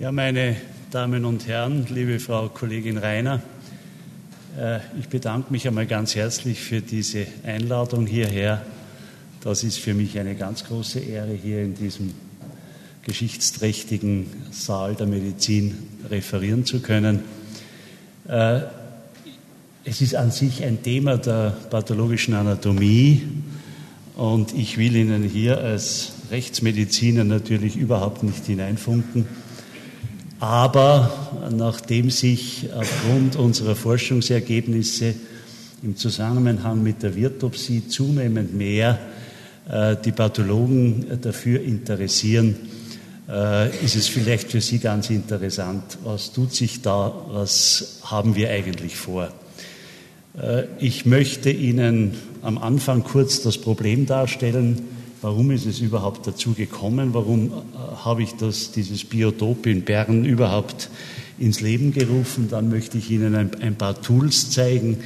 Ja, meine Damen und Herren, liebe Frau Kollegin Reiner, äh, ich bedanke mich einmal ganz herzlich für diese Einladung hierher. Das ist für mich eine ganz große Ehre, hier in diesem geschichtsträchtigen Saal der Medizin referieren zu können. Äh, es ist an sich ein Thema der pathologischen Anatomie und ich will Ihnen hier als Rechtsmediziner natürlich überhaupt nicht hineinfunken. Aber nachdem sich aufgrund unserer Forschungsergebnisse im Zusammenhang mit der Virtopsie zunehmend mehr äh, die Pathologen dafür interessieren, äh, ist es vielleicht für Sie ganz interessant, was tut sich da, was haben wir eigentlich vor. Äh, ich möchte Ihnen am Anfang kurz das Problem darstellen, warum ist es überhaupt dazu gekommen, warum äh, habe ich das, dieses Biotop in Bern überhaupt ins Leben gerufen. Dann möchte ich Ihnen ein, ein paar Tools zeigen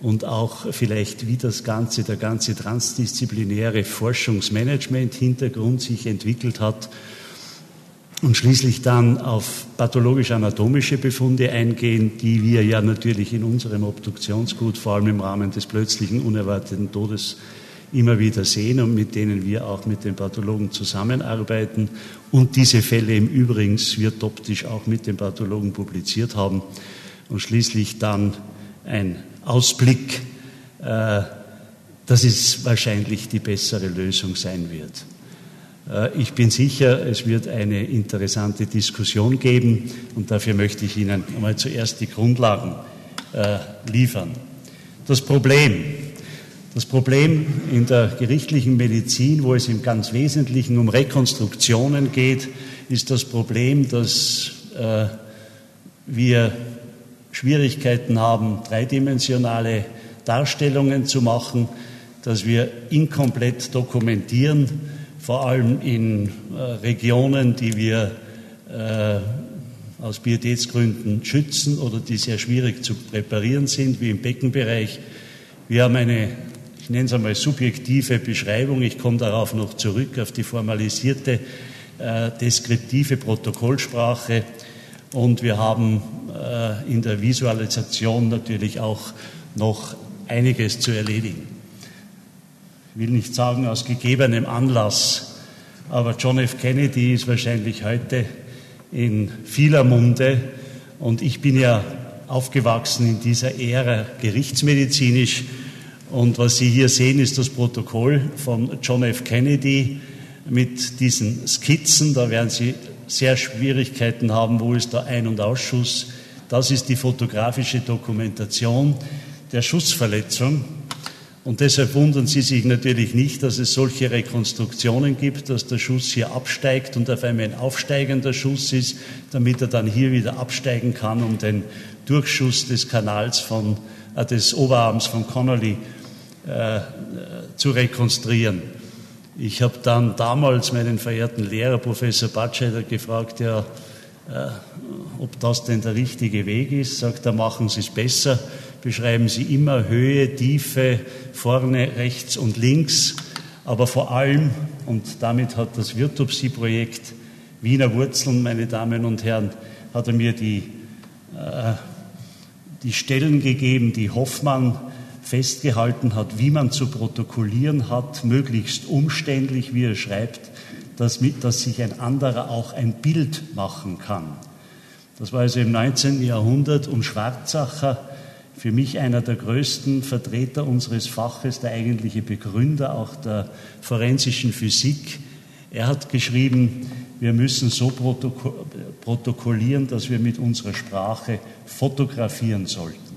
und auch vielleicht, wie das Ganze, der ganze transdisziplinäre Forschungsmanagement-Hintergrund sich entwickelt hat und schließlich dann auf pathologisch-anatomische Befunde eingehen, die wir ja natürlich in unserem Obduktionsgut, vor allem im Rahmen des plötzlichen unerwarteten Todes, immer wieder sehen und mit denen wir auch mit den Pathologen zusammenarbeiten und diese Fälle im Übrigen wird optisch auch mit den Pathologen publiziert haben und schließlich dann ein Ausblick, äh, dass es wahrscheinlich die bessere Lösung sein wird. Äh, ich bin sicher, es wird eine interessante Diskussion geben und dafür möchte ich Ihnen einmal zuerst die Grundlagen äh, liefern. Das Problem, das Problem in der gerichtlichen Medizin, wo es im ganz Wesentlichen um Rekonstruktionen geht, ist das Problem, dass äh, wir Schwierigkeiten haben, dreidimensionale Darstellungen zu machen, dass wir inkomplett dokumentieren, vor allem in äh, Regionen, die wir äh, aus Pietätsgründen schützen oder die sehr schwierig zu präparieren sind, wie im Beckenbereich. Wir haben eine, ich nenne es einmal subjektive Beschreibung, ich komme darauf noch zurück, auf die formalisierte, äh, deskriptive Protokollsprache. Und wir haben äh, in der Visualisation natürlich auch noch einiges zu erledigen. Ich will nicht sagen aus gegebenem Anlass, aber John F. Kennedy ist wahrscheinlich heute in vieler Munde. Und ich bin ja aufgewachsen in dieser Ära gerichtsmedizinisch und was Sie hier sehen, ist das Protokoll von John F. Kennedy mit diesen Skizzen. Da werden Sie sehr Schwierigkeiten haben, wo ist der Ein- und Ausschuss. Das ist die fotografische Dokumentation der Schussverletzung. Und deshalb wundern Sie sich natürlich nicht, dass es solche Rekonstruktionen gibt, dass der Schuss hier absteigt und auf einmal ein aufsteigender Schuss ist, damit er dann hier wieder absteigen kann, um den Durchschuss des Kanals von, äh, des Oberarms von Connolly äh, zu rekonstruieren. Ich habe dann damals meinen verehrten Lehrer, Professor Batscheider, gefragt, ja, äh, ob das denn der richtige Weg ist. Sagt er, machen Sie es besser beschreiben Sie immer Höhe, Tiefe, vorne, rechts und links, aber vor allem, und damit hat das Virtopsie-Projekt Wiener Wurzeln, meine Damen und Herren, hat er mir die, äh, die Stellen gegeben, die Hoffmann festgehalten hat, wie man zu protokollieren hat, möglichst umständlich, wie er schreibt, dass, mit, dass sich ein anderer auch ein Bild machen kann. Das war also im 19. Jahrhundert und Schwarzacher für mich einer der größten Vertreter unseres Faches, der eigentliche Begründer auch der forensischen Physik. Er hat geschrieben, wir müssen so protokollieren, dass wir mit unserer Sprache fotografieren sollten.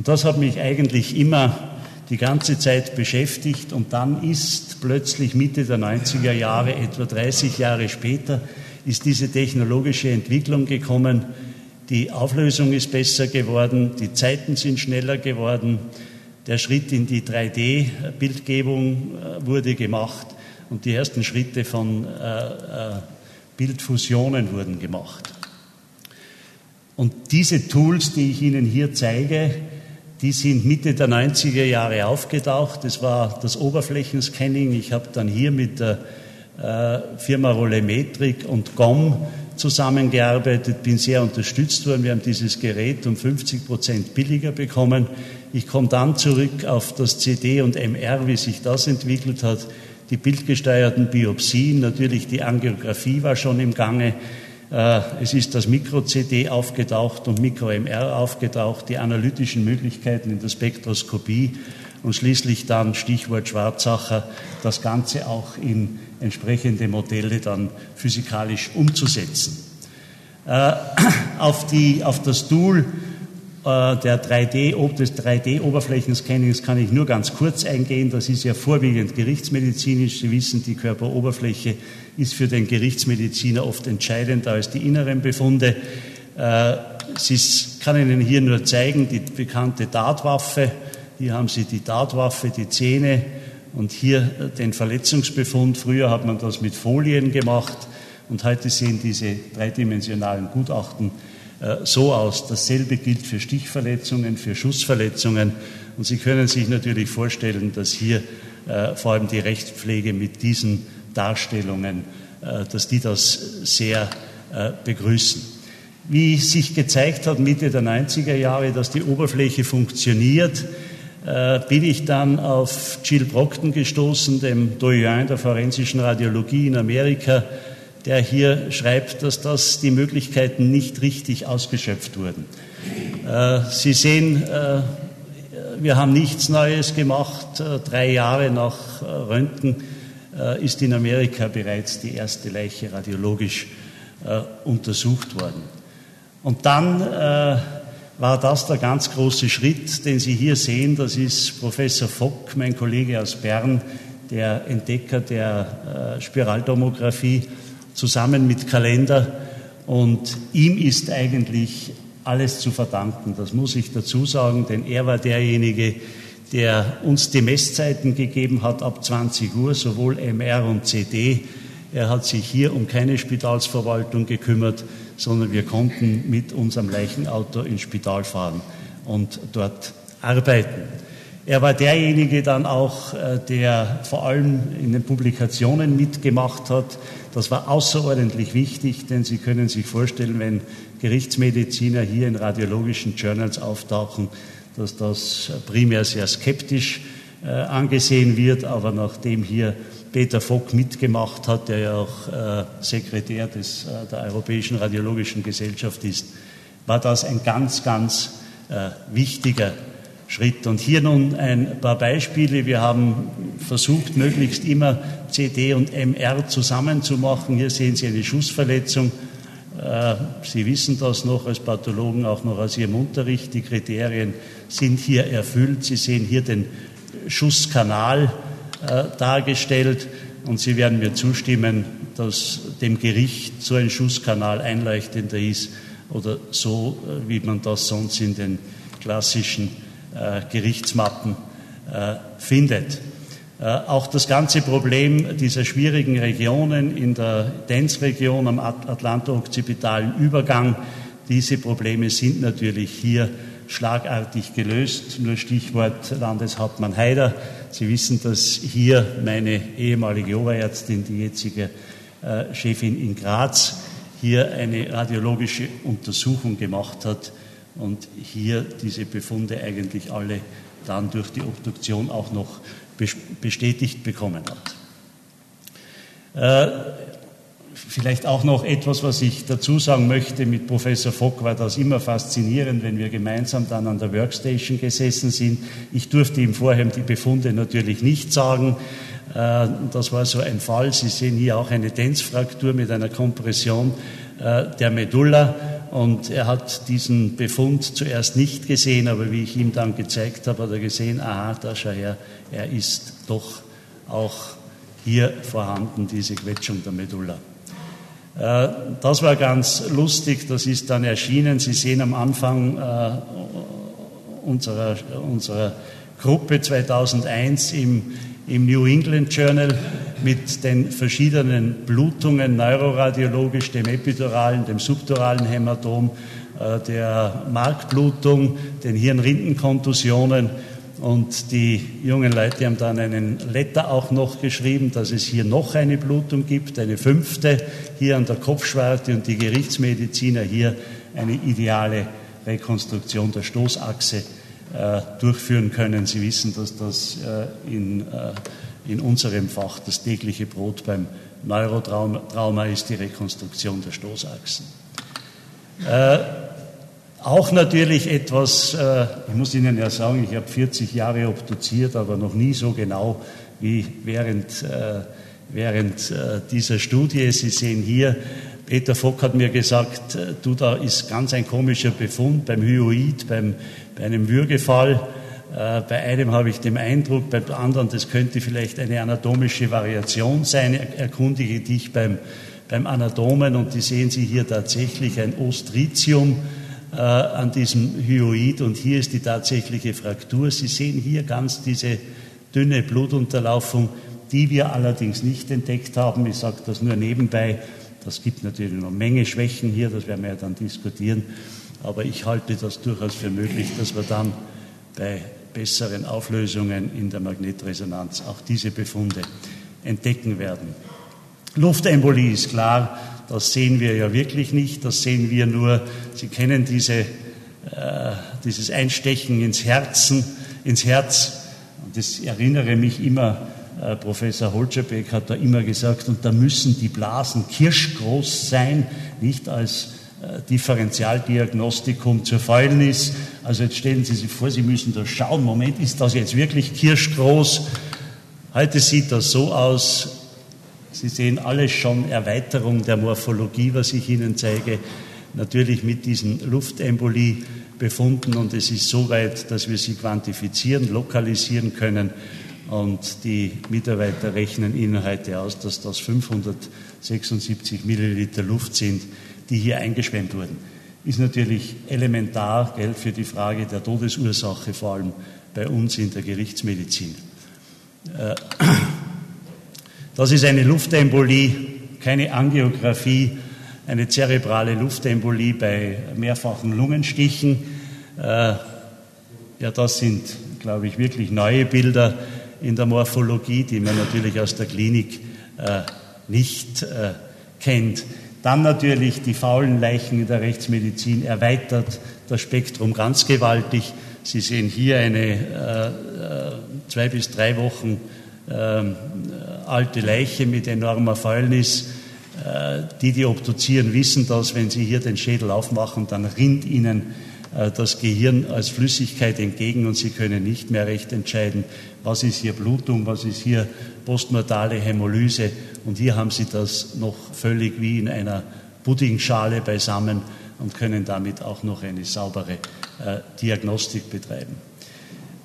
Und das hat mich eigentlich immer die ganze Zeit beschäftigt und dann ist plötzlich Mitte der 90er Jahre, etwa 30 Jahre später, ist diese technologische Entwicklung gekommen, die Auflösung ist besser geworden, die Zeiten sind schneller geworden, der Schritt in die 3D-Bildgebung äh, wurde gemacht und die ersten Schritte von äh, äh, Bildfusionen wurden gemacht. Und diese Tools, die ich Ihnen hier zeige, die sind Mitte der 90er Jahre aufgetaucht. Das war das Oberflächenscanning. Ich habe dann hier mit der Firma Rollemetrik und GOM zusammengearbeitet, bin sehr unterstützt worden. Wir haben dieses Gerät um 50 Prozent billiger bekommen. Ich komme dann zurück auf das CD und MR, wie sich das entwickelt hat, die bildgesteuerten Biopsien, natürlich die Angiografie war schon im Gange. Äh, es ist das Mikro-CD aufgetaucht und Mikro-MR aufgetaucht, die analytischen Möglichkeiten in der Spektroskopie und schließlich dann Stichwort Schwarzacher, das Ganze auch in entsprechende Modelle dann physikalisch umzusetzen. Äh, auf, die, auf das Tool der 3D, des 3D-Oberflächenscannings kann ich nur ganz kurz eingehen. Das ist ja vorwiegend gerichtsmedizinisch. Sie wissen, die Körperoberfläche ist für den Gerichtsmediziner oft entscheidender als die inneren Befunde. Äh, Sie kann Ihnen hier nur zeigen, die bekannte Tatwaffe. Hier haben Sie die Tatwaffe, die Zähne und hier den Verletzungsbefund. Früher hat man das mit Folien gemacht und heute sehen diese dreidimensionalen Gutachten äh, so aus. Dasselbe gilt für Stichverletzungen, für Schussverletzungen. Und Sie können sich natürlich vorstellen, dass hier äh, vor allem die Rechtspflege mit diesen Darstellungen, äh, dass die das sehr begrüßen. Wie sich gezeigt hat Mitte der 90er Jahre, dass die Oberfläche funktioniert, bin ich dann auf Jill Brockton gestoßen, dem Doyen der forensischen Radiologie in Amerika, der hier schreibt, dass das die Möglichkeiten nicht richtig ausgeschöpft wurden. Äh, Sie sehen, äh, wir haben nichts Neues gemacht. Äh, drei Jahre nach Röntgen ist in Amerika bereits die erste Leiche radiologisch untersucht worden. Und dann war das der ganz große Schritt, den Sie hier sehen. Das ist Professor Fock, mein Kollege aus Bern, der Entdecker der Spiraltomographie zusammen mit Kalender. Und ihm ist eigentlich alles zu verdanken. Das muss ich dazu sagen, denn er war derjenige, der uns die Messzeiten gegeben hat ab 20 Uhr, sowohl MR und CD. Er hat sich hier um keine Spitalsverwaltung gekümmert, sondern wir konnten mit unserem Leichenauto ins Spital fahren und dort arbeiten. Er war derjenige dann auch, äh, der vor allem in den Publikationen mitgemacht hat. Das war außerordentlich wichtig, denn Sie können sich vorstellen, wenn Gerichtsmediziner hier in radiologischen Journals auftauchen, dass das primär sehr skeptisch äh, angesehen wird. Aber nachdem hier Peter Fock mitgemacht hat, der ja auch äh, Sekretär des, der Europäischen Radiologischen Gesellschaft ist, war das ein ganz, ganz wichtiger Schritt. Und hier nun ein paar Beispiele. Wir haben versucht, möglichst immer CD und MR zusammenzumachen. Hier sehen Sie eine Schussverletzung. Äh, Sie wissen das noch als Pathologen, auch noch aus Ihrem Unterricht. Die Kriterien sind hier erfüllt. Sie sehen hier den Schusskanal äh, dargestellt. Und Sie werden mir zustimmen, dass dem Gericht so ein Schusskanal einleuchtender ist oder so, äh, wie man das sonst in den klassischen Gerichtsmappen äh, findet. Äh, auch das ganze Problem dieser schwierigen Regionen in der Denzregion am atlanto-occipitalen Übergang, diese Probleme sind natürlich hier schlagartig gelöst. Nur Stichwort Landeshauptmann Haider. Sie wissen, dass hier meine ehemalige Oberärztin, die jetzige Chefin in Graz, hier eine radiologische Untersuchung gemacht hat und hier diese Befunde eigentlich alle dann durch die Obduktion auch noch bestätigt bekommen hat. Äh, vielleicht auch noch etwas, was ich dazu sagen möchte. Mit Professor Fock war das immer faszinierend, wenn wir gemeinsam dann an der Workstation gesessen sind. Ich durfte ihm vorher die Befunde natürlich nicht sagen. Äh, das war so ein Fall. Sie sehen hier auch eine Denzfraktur mit einer Kompression äh, der Medulla. Und er hat diesen Befund zuerst nicht gesehen, aber wie ich ihm dann gezeigt habe, hat er gesehen, aha, da schau her, er ist doch auch hier vorhanden, diese Quetschung der Medulla. Äh, das war ganz lustig, das ist dann erschienen. Sie sehen am Anfang äh, unserer, unserer Gruppe 2001 im, im New England Journal mit den verschiedenen Blutungen, neuroradiologisch, dem epiduralen, dem subduralen Hämatom, äh, der Markblutung, den Hirnrindenkontusionen. Und die jungen Leute haben dann einen Letter auch noch geschrieben, dass es hier noch eine Blutung gibt, eine fünfte hier an der Kopfschwarte und die Gerichtsmediziner hier eine ideale Rekonstruktion der Stoßachse durchführen können. Sie wissen, dass das äh, in, äh, in unserem Fach das tägliche Brot beim Neurotrauma ist, die Rekonstruktion der Stoßachsen. Äh, auch natürlich etwas, äh, ich muss Ihnen ja sagen, ich habe 40 Jahre obduziert, aber noch nie so genau wie während, äh, während äh, dieser Studie. Sie sehen hier, Peter Fock hat mir gesagt, du, da ist ganz ein komischer Befund beim Hyoid, beim, bei einem Würgefall. Bei einem habe ich den Eindruck, beim anderen, das könnte vielleicht eine anatomische Variation sein. Erkundige dich beim, beim Anatomen und die sehen Sie hier tatsächlich ein Ostritium äh, an diesem Hyoid und hier ist die tatsächliche Fraktur. Sie sehen hier ganz diese dünne Blutunterlaufung, die wir allerdings nicht entdeckt haben. Ich sage das nur nebenbei. Das gibt natürlich noch eine Menge Schwächen hier, das werden wir ja dann diskutieren. Aber ich halte das durchaus für möglich, dass wir dann bei besseren Auflösungen in der Magnetresonanz auch diese Befunde entdecken werden. Luftembolie ist klar, das sehen wir ja wirklich nicht, das sehen wir nur, Sie kennen diese, äh, dieses Einstechen ins Herzen, ins Herz. Und das erinnere mich immer, Professor Holzerbeck hat da immer gesagt, und da müssen die Blasen kirschgroß sein, nicht als äh, Differentialdiagnostikum zur Fäulnis. Also jetzt stellen Sie sich vor, Sie müssen da schauen, Moment, ist das jetzt wirklich kirschgroß? Heute sieht das so aus, Sie sehen alles schon Erweiterung der Morphologie, was ich Ihnen zeige, natürlich mit diesen Luftembolie befunden und es ist so weit, dass wir sie quantifizieren, lokalisieren können und die Mitarbeiter rechnen Ihnen heute aus, dass das 576 Milliliter Luft sind, die hier eingeschwemmt wurden. Ist natürlich elementar gell, für die Frage der Todesursache, vor allem bei uns in der Gerichtsmedizin. Äh, das ist eine Luftembolie, keine Angiografie, eine zerebrale Luftembolie bei mehrfachen Lungenstichen. Äh, ja, das sind, glaube ich, wirklich neue Bilder in der Morphologie, die man natürlich aus der Klinik äh, nicht äh, kennt. Dann natürlich die faulen Leichen in der Rechtsmedizin erweitert das Spektrum ganz gewaltig. Sie sehen hier eine zwei bis drei Wochen ähm, alte Leiche mit enormer Fäulnis. Äh, die, die obduzieren, wissen das. Wenn sie hier den Schädel aufmachen, dann rinnt ihnen äh, das Gehirn als Flüssigkeit entgegen und sie können nicht mehr recht entscheiden, was ist hier Blutung, was ist hier postmortale Hämolyse. Und hier haben sie das noch völlig wie in einer Puddingschale beisammen und können damit auch noch eine saubere äh, Diagnostik betreiben.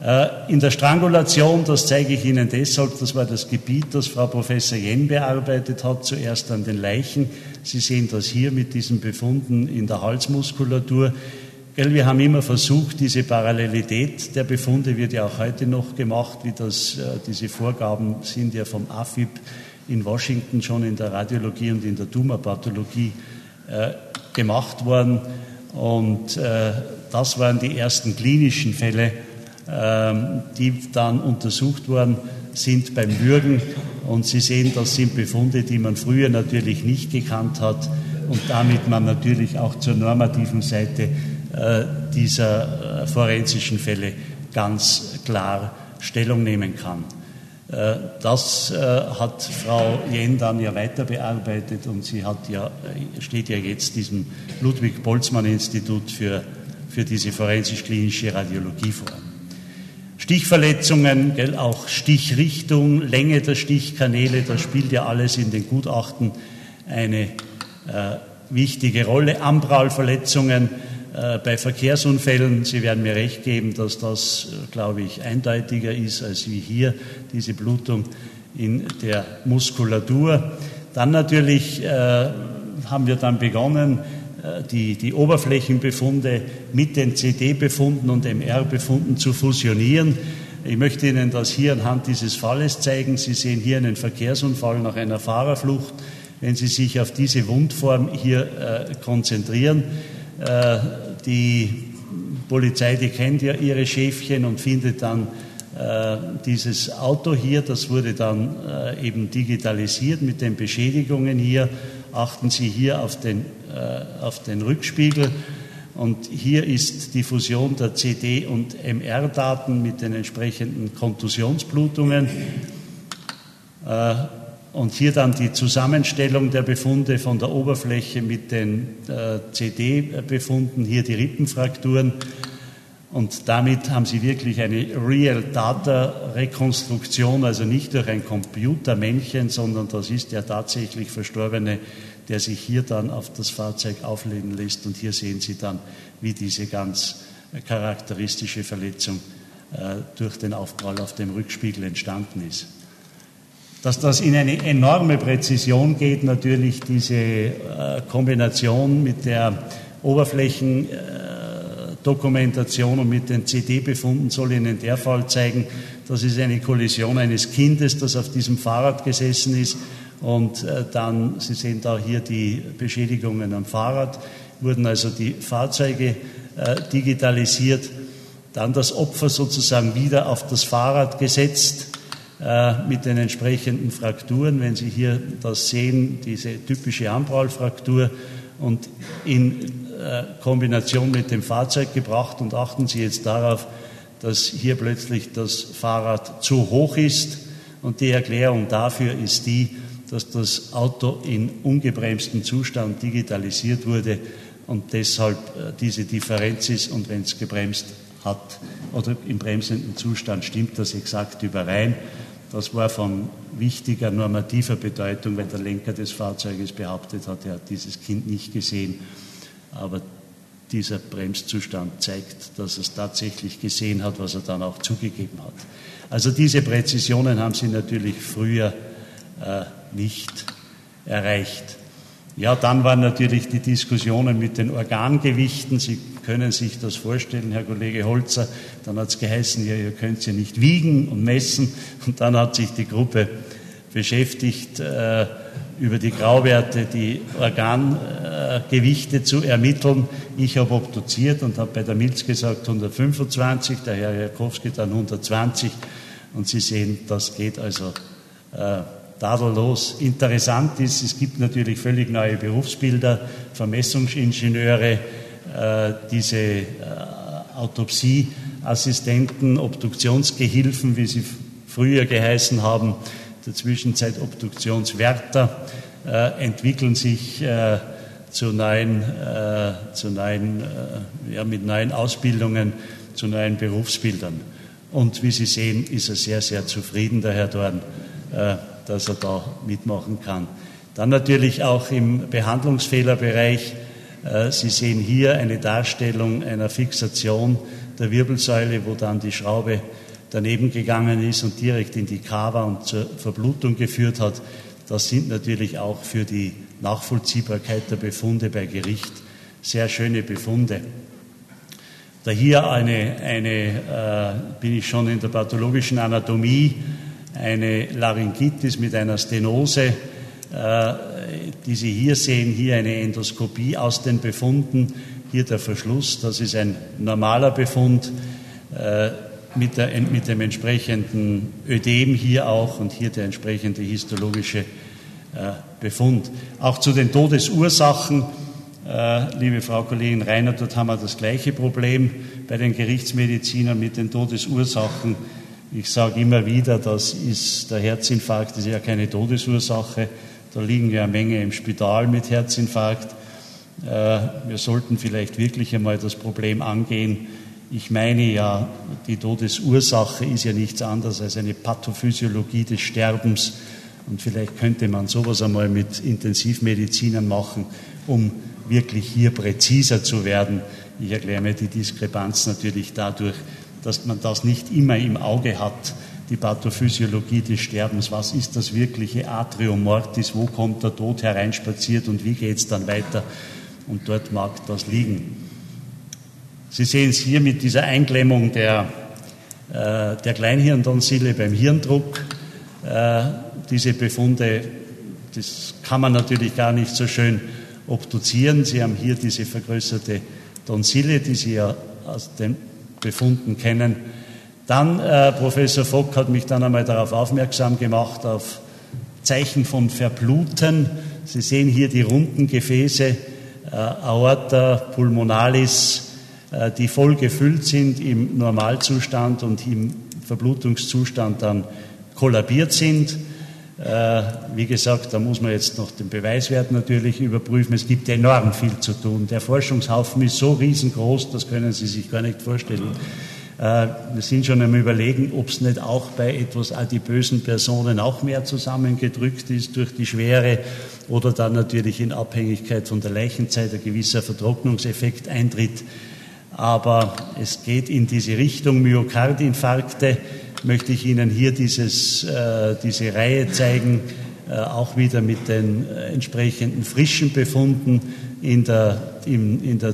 Äh, in der Strangulation, das zeige ich Ihnen deshalb, das war das Gebiet, das Frau Professor Jen bearbeitet hat, zuerst an den Leichen. Sie sehen das hier mit diesen Befunden in der Halsmuskulatur. Wir haben immer versucht, diese Parallelität der Befunde wird ja auch heute noch gemacht, wie das, äh, diese Vorgaben sind ja vom AFIB in Washington schon in der Radiologie und in der Tumorpathologie äh, gemacht worden. Und das waren die ersten klinischen Fälle, ähm, die dann untersucht worden sind beim Würgen. Und Sie sehen, das sind Befunde, die man früher natürlich nicht gekannt hat und damit man natürlich auch zur normativen Seite äh, dieser äh, forensischen Fälle ganz klar Stellung nehmen kann. Äh, das hat Frau Jen dann ja weiter bearbeitet und sie hat ja, steht ja jetzt diesem Ludwig-Boltzmann-Institut für, für diese forensisch-klinische Radiologie vor. Stichverletzungen, gell, auch Stichrichtung, Länge der Stichkanäle, das spielt ja alles in den Gutachten eine äh, wichtige Rolle. Ambralverletzungen äh, bei Verkehrsunfällen, Sie werden mir recht geben, dass das, äh, glaube ich, eindeutiger ist als wie hier diese Blutung in der Muskulatur. Dann natürlich äh, haben wir dann begonnen, äh, die, die Oberflächenbefunde mit den CD-Befunden und MR-Befunden zu fusionieren. Ich möchte Ihnen das hier anhand dieses Falles zeigen. Sie sehen hier einen Verkehrsunfall nach einer Fahrerflucht. Wenn Sie sich auf diese Wundform hier äh, konzentrieren, äh, die Polizei, die kennt ja ihre Schäfchen und findet dann äh, dieses Auto hier, das wurde dann äh, eben digitalisiert mit den Beschädigungen hier. Achten Sie hier auf den, auf den Rückspiegel. Und hier ist die Fusion der CD- und MR-Daten mit den entsprechenden Kontusionsblutungen. Und hier dann die Zusammenstellung der Befunde von der Oberfläche mit den CD-Befunden, hier die Rippenfrakturen. Und damit haben Sie wirklich eine Real-Data-Rekonstruktion, also nicht durch ein Computermännchen, sondern das ist der tatsächlich Verstorbene, der sich hier dann auf das Fahrzeug auflegen lässt. Und hier sehen Sie dann, wie diese ganz charakteristische Verletzung äh, durch den Aufprall auf dem Rückspiegel entstanden ist. Dass das in eine enorme Präzision geht, natürlich diese äh, Kombination mit der Oberflächen äh, Dokumentation und mit den CD-Befunden soll Ihnen der Fall zeigen, das ist eine Kollision eines Kindes, das auf diesem Fahrrad gesessen ist. Und äh, dann, Sie sehen da hier die Beschädigungen am Fahrrad, wurden also die Fahrzeuge äh, digitalisiert, dann das Opfer sozusagen wieder auf das Fahrrad gesetzt mit den entsprechenden Frakturen. Wenn Sie hier das sehen, diese typische Anprallfraktur und in äh, Kombination mit dem Fahrzeug gebracht und achten Sie jetzt darauf, dass hier plötzlich das Fahrrad zu hoch ist. Und die Erklärung dafür ist die, dass das Auto in ungebremstem Zustand digitalisiert wurde und deshalb äh, diese Differenz ist. Und wenn es gebremst hat oder im bremsenden Zustand, stimmt das exakt überein. Das war von wichtiger normativer Bedeutung, weil der Lenker des Fahrzeuges behauptet hat, er hat dieses Kind nicht gesehen. Aber dieser Bremszustand zeigt, dass er es tatsächlich gesehen hat, was er dann auch zugegeben hat. Also diese Präzisionen haben Sie natürlich früher äh, nicht erreicht. Ja, dann waren natürlich die Diskussionen mit den Organgewichten. Sie können sich das vorstellen, Herr Kollege Holzer. Dann hat es geheißen, ja, ihr könnt sie nicht wiegen und messen. Und dann hat sich die Gruppe beschäftigt, äh, über die Grauwerte die Organgewichte zu ermitteln. Ich habe obduziert und habe bei der Milz gesagt 125, der Herr Jakowski dann 120 und Sie sehen, das geht also äh, tadellos. Interessant ist, es gibt natürlich völlig neue Berufsbilder, Vermessungsingenieure, äh, diese äh, Autopsieassistenten, Obduktionsgehilfen, wie sie früher geheißen haben, der Zwischenzeit Obduktionswärter, äh, entwickeln sich zu neuen, zu neuen ja, mit neuen Ausbildungen, zu neuen Berufsbildern. Und wie Sie sehen, ist er sehr, sehr zufrieden, der Herr Dorn, dass er da mitmachen kann. Dann natürlich auch im Behandlungsfehlerbereich. Äh, Sie sehen hier eine Darstellung einer Fixation der Wirbelsäule, wo dann die Schraube daneben gegangen ist und direkt in die Kava und zur Verblutung geführt hat. Das sind natürlich auch für die Nachvollziehbarkeit der Befunde bei Gericht sehr schöne Befunde. Da hier eine, eine äh, bin ich schon in der pathologischen Anatomie, eine Laryngitis mit einer Stenose, äh, die Sie hier sehen, hier eine Endoskopie aus den Befunden, hier der Verschluss, das ist ein normaler Befund. Äh, mit, der, mit dem entsprechenden Ödem hier auch und hier der entsprechende histologische äh, Befund. Auch zu den Todesursachen, liebe Frau Kollegin Reiner, dort haben wir das gleiche Problem bei den Gerichtsmedizinern mit den Todesursachen. Ich sage immer wieder, das ist der Herzinfarkt, ist ja keine Todesursache. Da liegen ja eine Menge im Spital mit Herzinfarkt. Äh, wir sollten vielleicht wirklich einmal das Problem angehen, ich meine ja, die Todesursache ist ja nichts anderes als eine Pathophysiologie des Sterbens. Und vielleicht könnte man sowas einmal mit Intensivmedizinern machen, um wirklich hier präziser zu werden. Ich erkläre mir die Diskrepanz natürlich dadurch, dass man das nicht immer im Auge hat, die Pathophysiologie des Sterbens. Was ist das wirkliche Atrium mortis? Wo kommt der Tod hereinspaziert und wie geht es dann weiter? Und dort mag das liegen. Sie sehen es hier mit dieser Einklemmung der, äh, der Kleinhirntonsille beim Hirndruck. Äh, diese Befunde, das kann man natürlich gar nicht so schön obduzieren. Sie haben hier diese vergrößerte Tonsille, die Sie ja aus den Befunden kennen. Dann, äh, Professor Fock hat mich dann einmal darauf aufmerksam gemacht, auf Zeichen von Verbluten. Sie sehen hier die runden Gefäße, äh, Aorta, Pulmonalis, äh, die voll gefüllt sind im Normalzustand und im Verblutungszustand dann kollabiert sind. Äh, wie gesagt, da muss man jetzt noch den Beweiswert natürlich überprüfen. Es gibt enorm viel zu tun. Der Forschungshaufen ist so riesengroß, das können Sie sich gar nicht vorstellen. Äh, wir sind schon am Überlegen, ob es nicht auch bei etwas adipösen Personen auch mehr zusammengedrückt ist durch die Schwere oder dann natürlich in Abhängigkeit von der Leichenzeit ein gewisser Vertrocknungseffekt eintritt. Aber es geht in diese Richtung Myokardinfarkte möchte ich Ihnen hier dieses, äh, diese Reihe zeigen, äh, auch wieder mit den äh, entsprechenden frischen Befunden in der, der äh,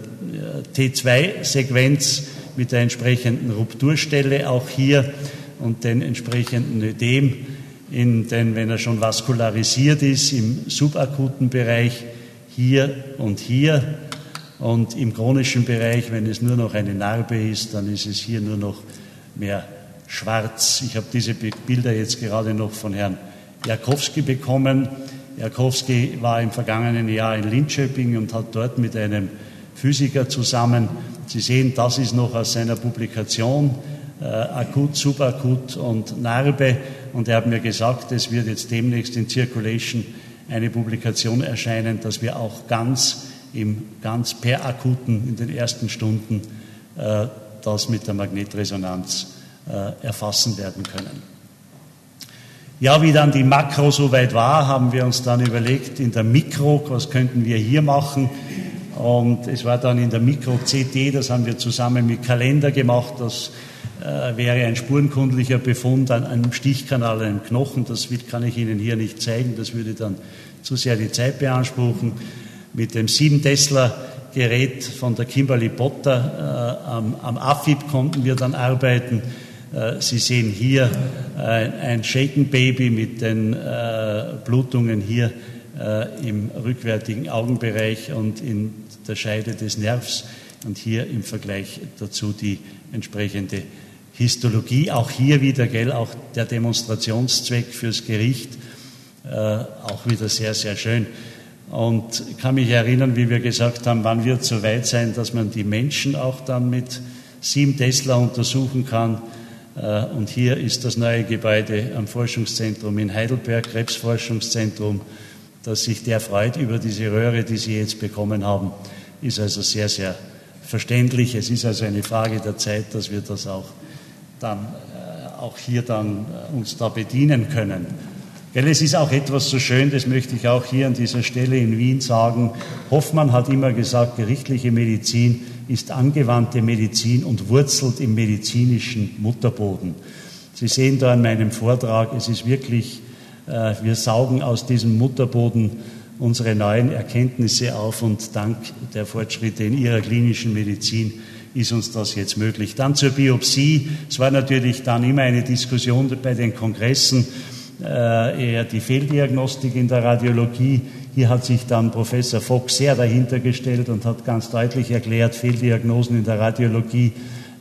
T2-Sequenz mit der entsprechenden Rupturstelle auch hier und den entsprechenden Ödem, in den, wenn er schon vaskularisiert ist, im subakuten Bereich hier und hier. Und im chronischen Bereich, wenn es nur noch eine Narbe ist, dann ist es hier nur noch mehr schwarz. Ich habe diese Bilder jetzt gerade noch von Herrn Jakowski bekommen. Jakowski war im vergangenen Jahr in Linköping und hat dort mit einem Physiker zusammen, Sie sehen, das ist noch aus seiner Publikation, äh, akut, subakut und Narbe. Und er hat mir gesagt, es wird jetzt demnächst in Circulation eine Publikation erscheinen, dass wir auch ganz im ganz per akuten in den ersten Stunden äh, das mit der Magnetresonanz erfassen werden können. Ja, wie dann die Makro soweit war, haben wir uns dann überlegt, in der Mikro, was könnten wir hier machen? Und es war dann in der Mikro-CT, das haben wir zusammen mit Kalender gemacht, das äh, wäre ein spurenkundlicher Befund an einem Stichkanal, einem Knochen. Das kann ich Ihnen hier nicht zeigen, das würde dann zu sehr die Zeit beanspruchen. Mit dem 7 Tesla Gerät von der Kimberly Potter äh, am, am AFIB konnten wir dann arbeiten. Äh, Sie sehen hier äh, ein Shaken Baby mit den äh, Blutungen hier im rückwärtigen Augenbereich und in der Scheide des Nervs und hier im Vergleich dazu die entsprechende Histologie. Auch hier wieder, gell, auch der Demonstrationszweck fürs Gericht, auch wieder sehr, sehr schön. Und kann mich erinnern, wie wir gesagt haben, wann wird es so weit sein, dass man die Menschen auch dann mit 7 Tesla untersuchen kann. Äh, und hier ist das neue Gebäude am Forschungszentrum in Heidelberg, Krebsforschungszentrum, das sich der freut über diese Röhre, die Sie jetzt bekommen haben, ist also sehr, sehr verständlich. Es ist also eine Frage der Zeit, dass wir das auch dann äh, auch hier dann äh, uns da bedienen können. Es ist auch etwas so schön, das möchte ich auch hier an dieser Stelle in Wien sagen. Hoffmann hat immer gesagt, gerichtliche Medizin ist angewandte Medizin und wurzelt im medizinischen Mutterboden. Sie sehen da in meinem Vortrag, es ist wirklich, äh, wir saugen aus diesem Mutterboden unsere neuen Erkenntnisse auf und dank der Fortschritte in Ihrer klinischen Medizin ist uns das jetzt möglich. Dann zur Biopsie. Es war natürlich dann immer eine Diskussion bei den Kongressen, äh, eher die Fehldiagnostik in der Radiologie. Hier hat sich dann Professor Fox sehr dahinter gestellt und hat ganz deutlich erklärt, Fehldiagnosen in der Radiologie,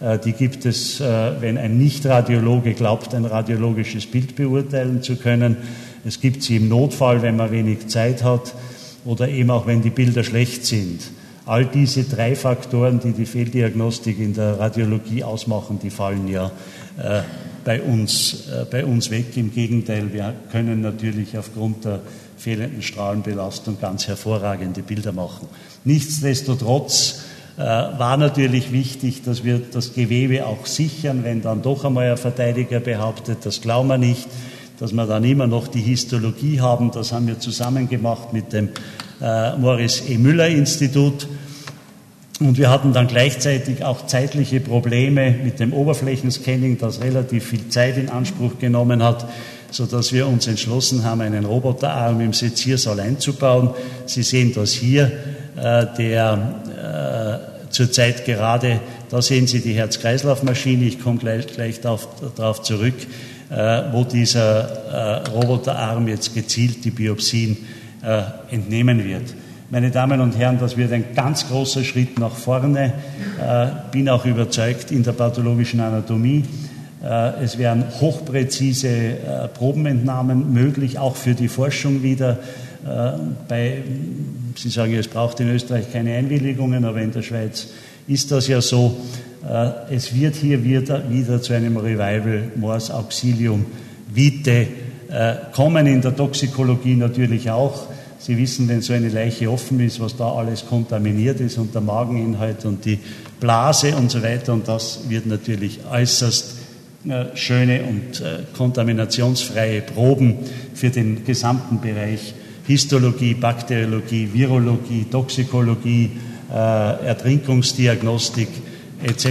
äh, die gibt es, äh, wenn ein Nicht-Radiologe glaubt, ein radiologisches Bild beurteilen zu können. Es gibt sie im Notfall, wenn man wenig Zeit hat oder eben auch, wenn die Bilder schlecht sind. All diese drei Faktoren, die die Fehldiagnostik in der Radiologie ausmachen, die fallen ja äh, bei, uns, äh, bei uns weg. Im Gegenteil, wir können natürlich aufgrund der fehlenden Strahlenbelastung ganz hervorragende Bilder machen. Nichtsdestotrotz äh, war natürlich wichtig, dass wir das Gewebe auch sichern, wenn dann doch einmal ein Verteidiger behauptet, das glauben wir nicht, dass wir dann immer noch die Histologie haben. Das haben wir zusammen gemacht mit dem äh, Morris E. Müller Institut. Und wir hatten dann gleichzeitig auch zeitliche Probleme mit dem Oberflächenscanning, das relativ viel Zeit in Anspruch genommen hat, so dass wir uns entschlossen haben, einen Roboterarm im Seziersaal einzubauen. Sie sehen das hier, äh, der äh, zurzeit gerade, da sehen Sie die Herz-Kreislauf-Maschine, ich komme gleich, gleich darauf zurück, äh, wo dieser äh, Roboterarm jetzt gezielt die Biopsien äh, entnehmen wird. Meine Damen und Herren, das wird ein ganz großer Schritt nach vorne. Bin auch überzeugt in der pathologischen Anatomie. Äh, es wären hochpräzise äh, Probenentnahmen möglich, auch für die Forschung wieder. Äh, bei, Sie sagen, es braucht in Österreich keine Einwilligungen, aber in der Schweiz ist das ja so. Es wird hier wieder, zu einem Revival Mors Auxilium Vitae kommen, in der Toxikologie natürlich auch. Sie wissen, wenn so eine Leiche offen ist, was da alles kontaminiert ist und der Mageninhalt und die Blase und so weiter. Und das wird natürlich äußerst schöne und äh, kontaminationsfreie Proben für den gesamten Bereich Histologie, Bakteriologie, Virologie, Toxikologie, äh, Ertrinkungsdiagnostik etc.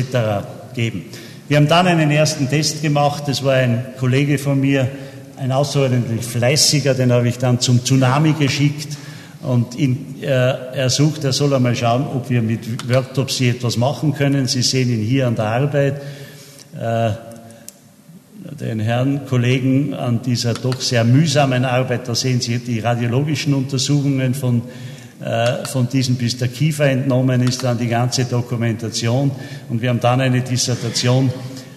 geben. Wir haben dann einen ersten Test gemacht. Das war ein Kollege von mir, ein außerordentlich fleißiger, den habe ich dann zum Tsunami geschickt und ihn äh, ersucht, er soll einmal schauen, ob wir mit Worktopsy etwas machen können. Sie sehen ihn hier an der Arbeit. Äh, den Herrn Kollegen an dieser doch sehr mühsamen Arbeit. Da sehen Sie die radiologischen Untersuchungen von, äh, von diesem, bis der Kiefer entnommen ist, dann die ganze Dokumentation. Und wir haben dann eine Dissertation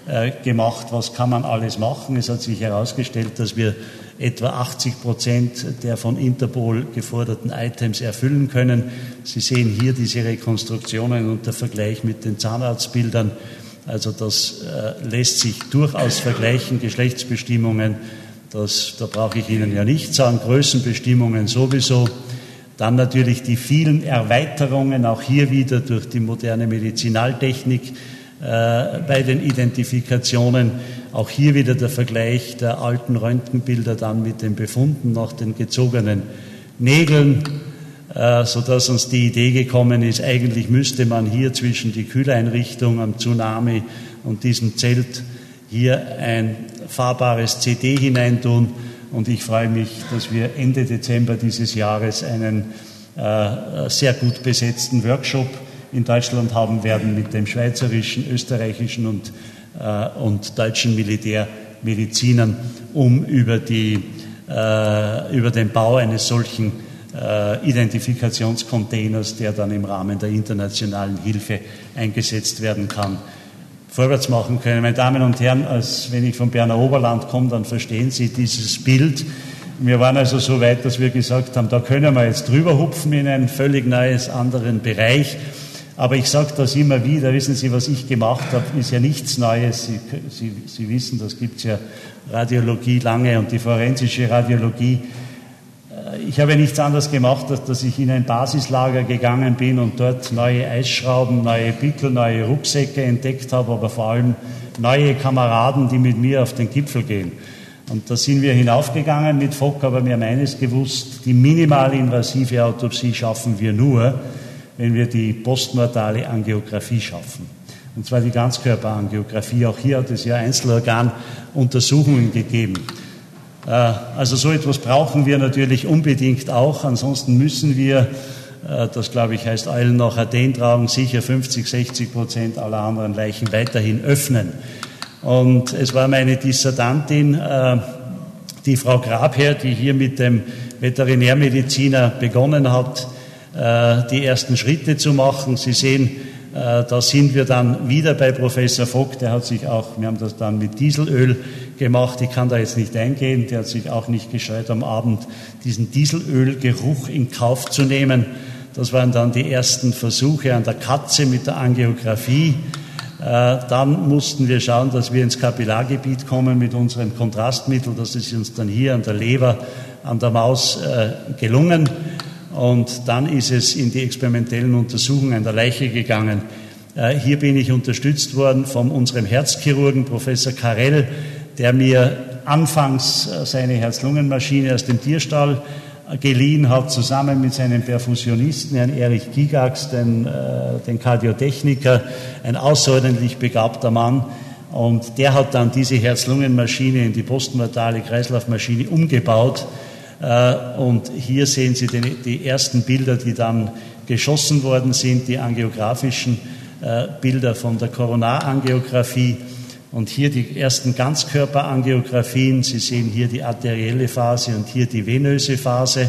äh, gemacht, was kann man alles machen. Es hat sich herausgestellt, dass wir etwa 80 Prozent der von Interpol geforderten Items erfüllen können. Sie sehen hier diese Rekonstruktionen und der Vergleich mit den Zahnarztbildern. Also das äh, lässt sich durchaus vergleichen, Geschlechtsbestimmungen, das, da brauche ich Ihnen ja nicht sagen, Größenbestimmungen sowieso. Dann natürlich die vielen Erweiterungen, auch hier wieder durch die moderne Medizinaltechnik äh, bei den Identifikationen. Auch hier wieder der Vergleich der alten Röntgenbilder dann mit den Befunden nach den gezogenen Nägeln sodass uns die Idee gekommen ist, eigentlich müsste man hier zwischen die Kühleinrichtung am Tsunami und diesem Zelt hier ein fahrbares CD hineintun. Und ich freue mich, dass wir Ende Dezember dieses Jahres einen äh, sehr gut besetzten Workshop in Deutschland haben werden mit dem schweizerischen, österreichischen und, äh, und deutschen Militärmedizinern, um über, die, äh, über den Bau eines solchen äh, Identifikationscontainers, der dann im Rahmen der internationalen Hilfe eingesetzt werden kann, vorwärts machen können. Meine Damen und Herren, als wenn ich vom Berner Oberland komme, dann verstehen Sie dieses Bild. Wir waren also so weit, dass wir gesagt haben, da können wir jetzt drüber hupfen in einen völlig neues anderen Bereich. Aber ich sage das immer wieder, wissen Sie, was ich gemacht habe, ist ja nichts Neues. Sie, Sie, Sie wissen, das gibt es ja Radiologie lange und die forensische Radiologie ich habe nichts anderes gemacht, als dass ich in ein Basislager gegangen bin und dort neue Eisschrauben, neue Pickel, neue Rucksäcke entdeckt habe, aber vor allem neue Kameraden, die mit mir auf den Gipfel gehen. Und da sind wir hinaufgegangen mit Fock, aber wir haben eines gewusst, die minimalinvasive Autopsie schaffen wir nur, wenn wir die postmortale Angiografie schaffen. Und zwar die Ganzkörperangiographie. Auch hier hat es ja Einzelorganuntersuchungen gegeben. Äh, also so etwas brauchen wir natürlich unbedingt auch. Ansonsten müssen wir, äh, das glaube ich heißt Eulen nach Athen tragen, sicher 50, 60 Prozent aller anderen Leichen weiterhin öffnen. Und es war meine Dissertantin, äh, die Frau Grabherr, die hier mit dem Veterinärmediziner begonnen hat, die ersten Schritte zu machen. Sie sehen, da sind wir dann wieder bei Professor Vogt, der hat sich auch, wir haben das dann mit Dieselöl gemacht. Ich kann da jetzt nicht eingehen. Der hat sich auch nicht gescheut, am Abend diesen Dieselölgeruch in Kauf zu nehmen. Das waren dann die ersten Versuche an der Katze mit der Angiografie. Äh, dann mussten wir schauen, dass wir ins Kapillargebiet kommen mit unserem Kontrastmittel. Das ist uns dann hier an der Leber, an der Maus äh, gelungen. Und dann ist es in die experimentellen Untersuchungen an der Leiche gegangen. Äh, hier bin ich unterstützt worden von unserem Herzchirurgen, Professor Karel, der mir anfangs äh, seine Herz-Lungen-Maschine aus dem Tierstall äh, geliehen hat, zusammen mit seinem Perfusionisten, Herrn Erich Gigax, den, äh, den Kardiotechniker, ein außerordentlich begabter Mann. Und der hat dann diese Herz-Lungen-Maschine in die postmortale Kreislaufmaschine umgebaut. Und hier sehen Sie die, ersten Bilder, die dann geschossen worden sind, die angiografischen Bilder von der Koronarangiographie. Und hier die ersten Ganzkörperangiographien. Sie sehen hier die arterielle Phase und hier die venöse Phase.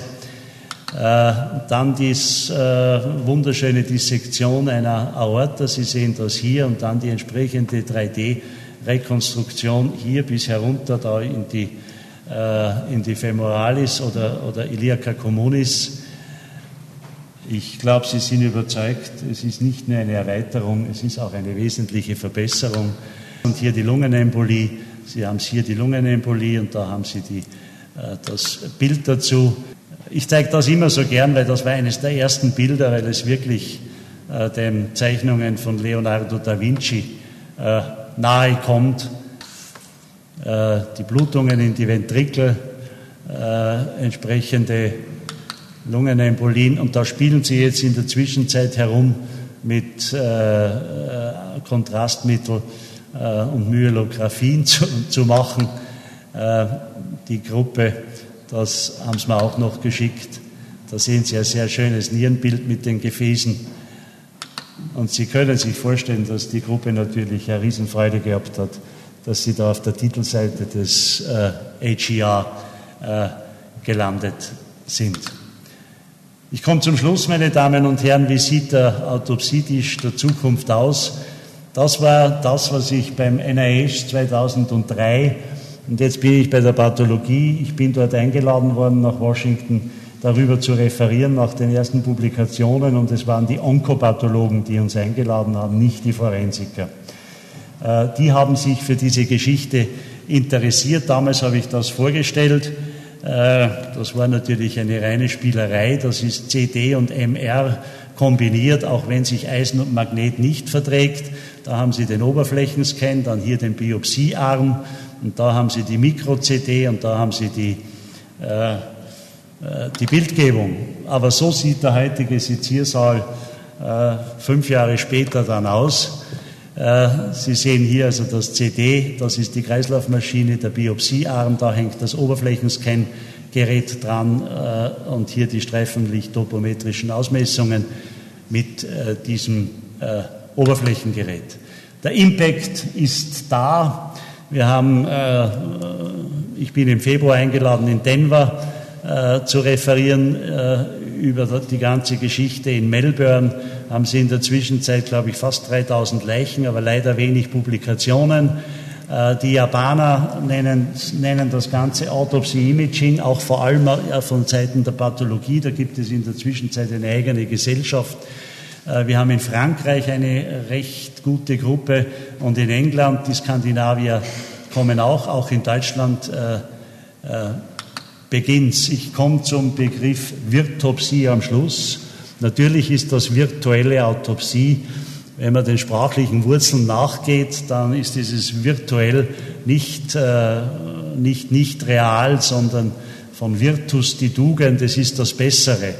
Äh, dann die äh, wunderschöne Dissektion einer Aorta. Sie sehen das hier und dann die entsprechende 3D Rekonstruktion hier bis herunter da in die, äh, in die Femoralis oder, oder Iliaca communis. Ich glaube, Sie sind überzeugt, es ist nicht nur eine Erweiterung, es ist auch eine wesentliche Verbesserung. Und hier die Lungenembolie, Sie haben hier die Lungenembolie und da haben Sie die, äh, das Bild dazu. Ich zeige das immer so gern, weil das war eines der ersten Bilder, weil es wirklich äh, den Zeichnungen von Leonardo da Vinci äh, nahe kommt. Äh, die Blutungen in die Ventrikel, äh, entsprechende Lungenembolien und da spielen sie jetzt in der Zwischenzeit herum mit äh, und Myelographien zu, zu machen. die Gruppe, das haben sie mir auch noch geschickt. Da sehen Sie ein sehr schönes Nierenbild mit den Gefäßen. Und Sie können sich vorstellen, dass die Gruppe natürlich eine Riesenfreude gehabt hat, dass sie da auf der Titelseite des äh, AGR äh, gelandet sind. Ich komme zum Schluss, meine Damen und Herren. Wie sieht der Autopsietisch der Zukunft aus? Das war das, was ich beim NIH 2003 und jetzt bin ich bei der Pathologie. Ich bin dort eingeladen worden nach Washington darüber zu referieren nach den ersten Publikationen und es waren die Onkopathologen, die uns eingeladen haben, nicht die Forensiker. Äh, die haben sich für diese Geschichte interessiert. Damals habe ich das vorgestellt. Äh, das war natürlich eine reine Spielerei. Das ist CD und MR kombiniert, auch wenn sich Eisen und Magnet nicht verträgt. Da haben Sie den Oberflächenscan, dann hier den Biopsiearm und da haben Sie die Mikro-CD und da haben Sie die äh, äh, die Bildgebung. Aber so sieht der heutige Seziersaal äh, fünf Jahre später dann aus. Äh, Sie sehen hier also das CD, das ist die Kreislaufmaschine, der Biopsiearm, da hängt das Oberflächenscan-Gerät dran und hier die streifenlicht-topometrischen Ausmessungen mit diesem Oberflächengerät. Der Impact ist da. Wir haben, ich bin im Februar eingeladen in Denver äh, zu referieren äh, über die ganze Geschichte. In Melbourne haben sie in der Zwischenzeit, glaube ich, fast 3000 Leichen, aber leider wenig Publikationen. Äh, die Japaner nennen, nennen das Ganze Autopsie-Imaging, auch vor allem äh, von Seiten der Pathologie. Da gibt es in der Zwischenzeit eine eigene Gesellschaft. Äh, wir haben in Frankreich eine recht gute Gruppe und in England, die Skandinavier kommen auch, auch in Deutschland äh, beginnt. Ich komme zum Begriff Virtopsie am Schluss. Natürlich ist das virtuelle Autopsie. Wenn man den sprachlichen Wurzeln nachgeht, dann ist dieses virtuell nicht, äh, nicht, nicht real, sondern von Virtus die Tugend, es ist das Bessere.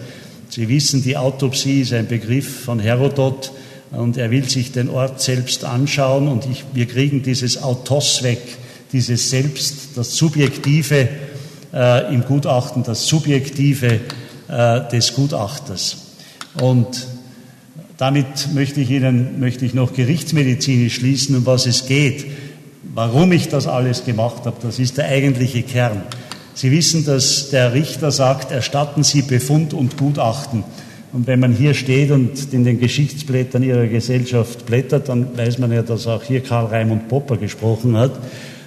Sie wissen, die Autopsie ist ein Begriff von Herodot und er will sich den Ort selbst anschauen und ich, wir kriegen dieses Autos weg, dieses Selbst, das Subjektive, äh, im Gutachten das Subjektive äh, des Gutachters. Und damit möchte ich Ihnen möchte ich noch gerichtsmedizinisch schließen, um was es geht. Warum ich das alles gemacht habe, das ist der eigentliche Kern. Sie wissen, dass der Richter sagt, erstatten Sie Befund und Gutachten. Und wenn man hier steht und in den Geschichtsblättern Ihrer Gesellschaft blättert, dann weiß man ja, dass auch hier Karl Raimund Popper gesprochen hat.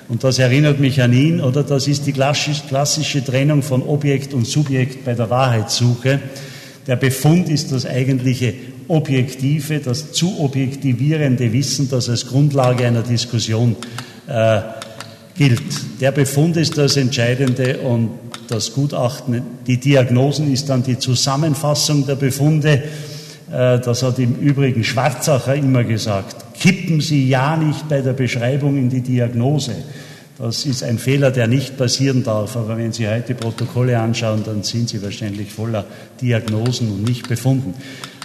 Und das erinnert mich an ihn, oder das ist die klassische Trennung von Objekt und Subjekt bei der Wahrheitssuche. Der Befund ist das eigentliche Objektive, das zu objektivierende Wissen, das als Grundlage einer Diskussion äh, gilt. Der Befund ist das Entscheidende und das Gutachten, die Diagnosen ist dann die Zusammenfassung der Befunde. Äh, das hat im Übrigen Schwarzacher immer gesagt kippen Sie ja nicht bei der Beschreibung in die Diagnose. Das ist ein Fehler, der nicht passieren darf. Aber wenn Sie heute Protokolle anschauen, dann sind sie wahrscheinlich voller Diagnosen und nicht befunden.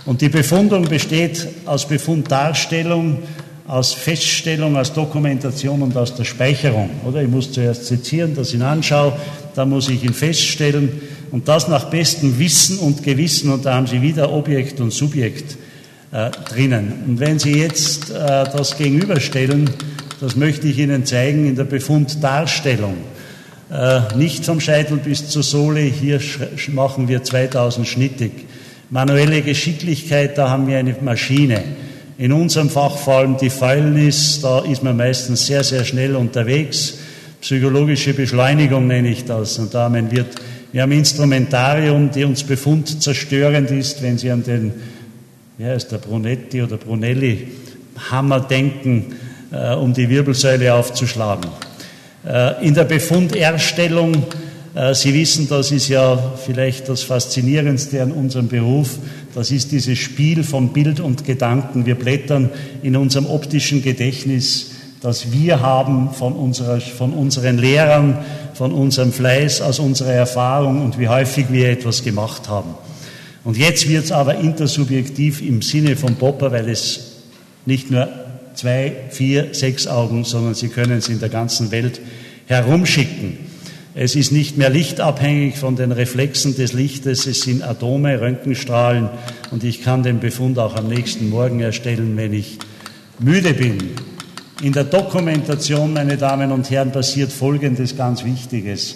Und die Befundung besteht aus Befunddarstellung, aus Feststellung, aus Dokumentation und aus der Speicherung. Oder ich muss zuerst zitieren, das ihn anschaue, dann muss ich ihn feststellen und das nach bestem Wissen und Gewissen. Und da haben Sie wieder Objekt und Subjekt äh, drinnen. Und wenn Sie jetzt äh, das gegenüberstellen, das möchte ich Ihnen zeigen in der Befunddarstellung. Äh, nicht vom Scheitel bis zur Sohle, hier machen wir 2000 schnittig. Manuelle Geschicklichkeit, da haben wir eine Maschine. In unserem Fach vor allem die Fäulnis, da ist man meistens sehr, sehr schnell unterwegs. Psychologische Beschleunigung nenne ich das. Und da haben wir, wir haben Instrumentarium, die uns befundzerstörend ist, wenn Sie an den, ja, ist der Brunetti oder Brunelli, Hammer denken, äh, um die Wirbelsäule aufzuschlagen. Äh, in der Befunderstellung, Sie wissen, das ist ja vielleicht das Faszinierendste an unserem Beruf, das ist dieses Spiel von Bild und Gedanken. Wir blättern in unserem optischen Gedächtnis, das wir haben von, unserer, von unseren Lehrern, von unserem Fleiß, aus unserer Erfahrung und wie häufig wir etwas gemacht haben. Und jetzt wird es aber intersubjektiv im Sinne von Popper, weil es nicht nur zwei, vier, sechs Augen, sondern Sie können es in der ganzen Welt herumschicken. Es ist nicht mehr lichtabhängig von den Reflexen des Lichtes, es sind Atome, Röntgenstrahlen und ich kann den Befund auch am nächsten Morgen erstellen, wenn ich müde bin. In der Dokumentation, meine Damen und Herren, passiert Folgendes ganz Wichtiges.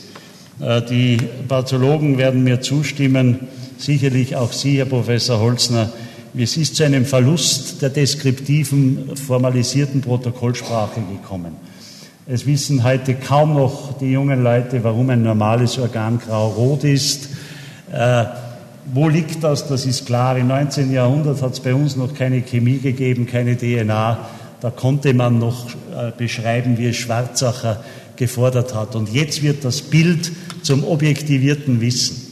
Äh, die Pathologen werden mir zustimmen, sicherlich auch Sie, Herr Professor Holzner. Es ist zu einem Verlust der deskriptiven, formalisierten Protokollsprache gekommen. Es wissen heute kaum noch die jungen Leute, warum ein normales Organ grau-rot ist. Äh, wo liegt das? Das ist klar. Im 19. Jahrhundert hat es bei uns noch keine Chemie gegeben, keine DNA. Da konnte man noch äh, beschreiben, wie es Schwarzacher gefordert hat. Und jetzt wird das Bild zum objektivierten Wissen.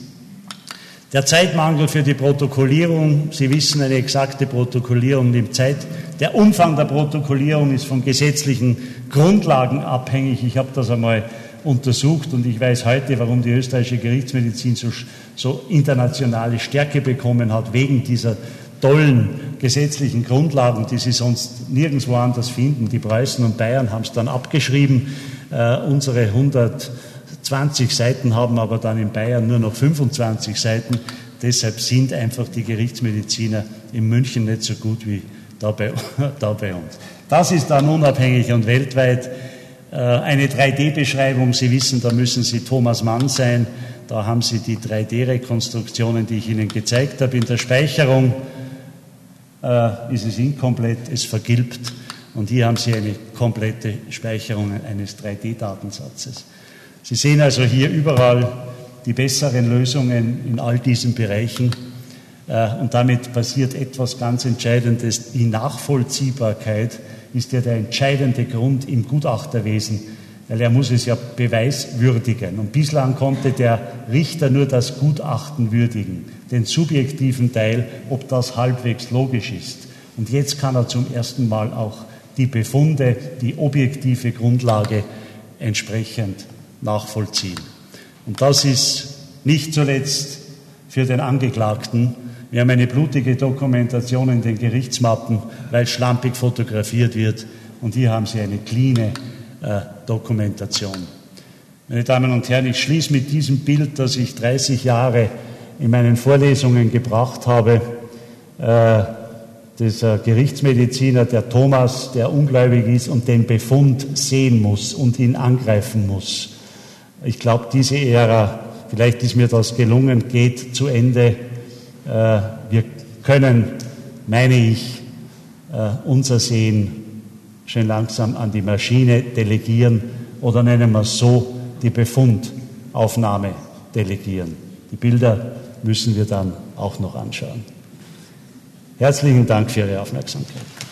Der Zeitmangel für die Protokollierung, Sie wissen, eine exakte Protokollierung nimmt Zeit. Der Umfang der Protokollierung ist von gesetzlichen Grundlagen abhängig. Ich habe das einmal untersucht und ich weiß heute, warum die österreichische Gerichtsmedizin so, so internationale Stärke bekommen hat, wegen dieser tollen gesetzlichen Grundlagen, die Sie sonst nirgendwo anders finden. Die Preußen und Bayern haben es dann abgeschrieben. Äh, unsere 100 20 Seiten haben, aber dann in Bayern nur noch 25 Seiten. Deshalb sind einfach die Gerichtsmediziner in München nicht so gut wie da bei, da bei uns. Das ist dann unabhängig und weltweit äh, eine 3D-Beschreibung. Sie wissen, da müssen Sie Thomas Mann sein. Da haben Sie die 3D-Rekonstruktionen, die ich Ihnen gezeigt habe. In der Speicherung äh, ist es inkomplett, es vergilbt. Und hier haben Sie eine komplette Speicherung eines 3D-Datensatzes. Sie sehen also hier überall die besseren Lösungen in all diesen Bereichen. Äh, und damit passiert etwas ganz Entscheidendes. Die Nachvollziehbarkeit ist ja der entscheidende Grund im Gutachterwesen, weil er muss es ja beweiswürdigen. Und bislang konnte der Richter nur das Gutachten würdigen, den subjektiven Teil, ob das halbwegs logisch ist. Und jetzt kann er zum ersten Mal auch die Befunde, die objektive Grundlage entsprechend nachvollziehen. Und das ist nicht zuletzt für den Angeklagten. Wir haben eine blutige Dokumentation in den Gerichtsmappen, weil schlampig fotografiert wird. Und hier haben Sie eine clean äh, Dokumentation. Meine Damen und Herren, ich schließe mit diesem Bild, das ich 30 Jahre in meinen Vorlesungen gebracht habe. Äh, dieser Gerichtsmediziner, der Thomas, der ungläubig ist und den Befund sehen muss und ihn angreifen muss. Ich glaube, diese Ära, vielleicht ist mir das gelungen, geht zu Ende. Äh, wir können, meine ich, äh, unser Sehen schön langsam an die Maschine delegieren oder nennen wir es so, die Befundaufnahme delegieren. Die Bilder müssen wir dann auch noch anschauen. Herzlichen Dank für Ihre Aufmerksamkeit.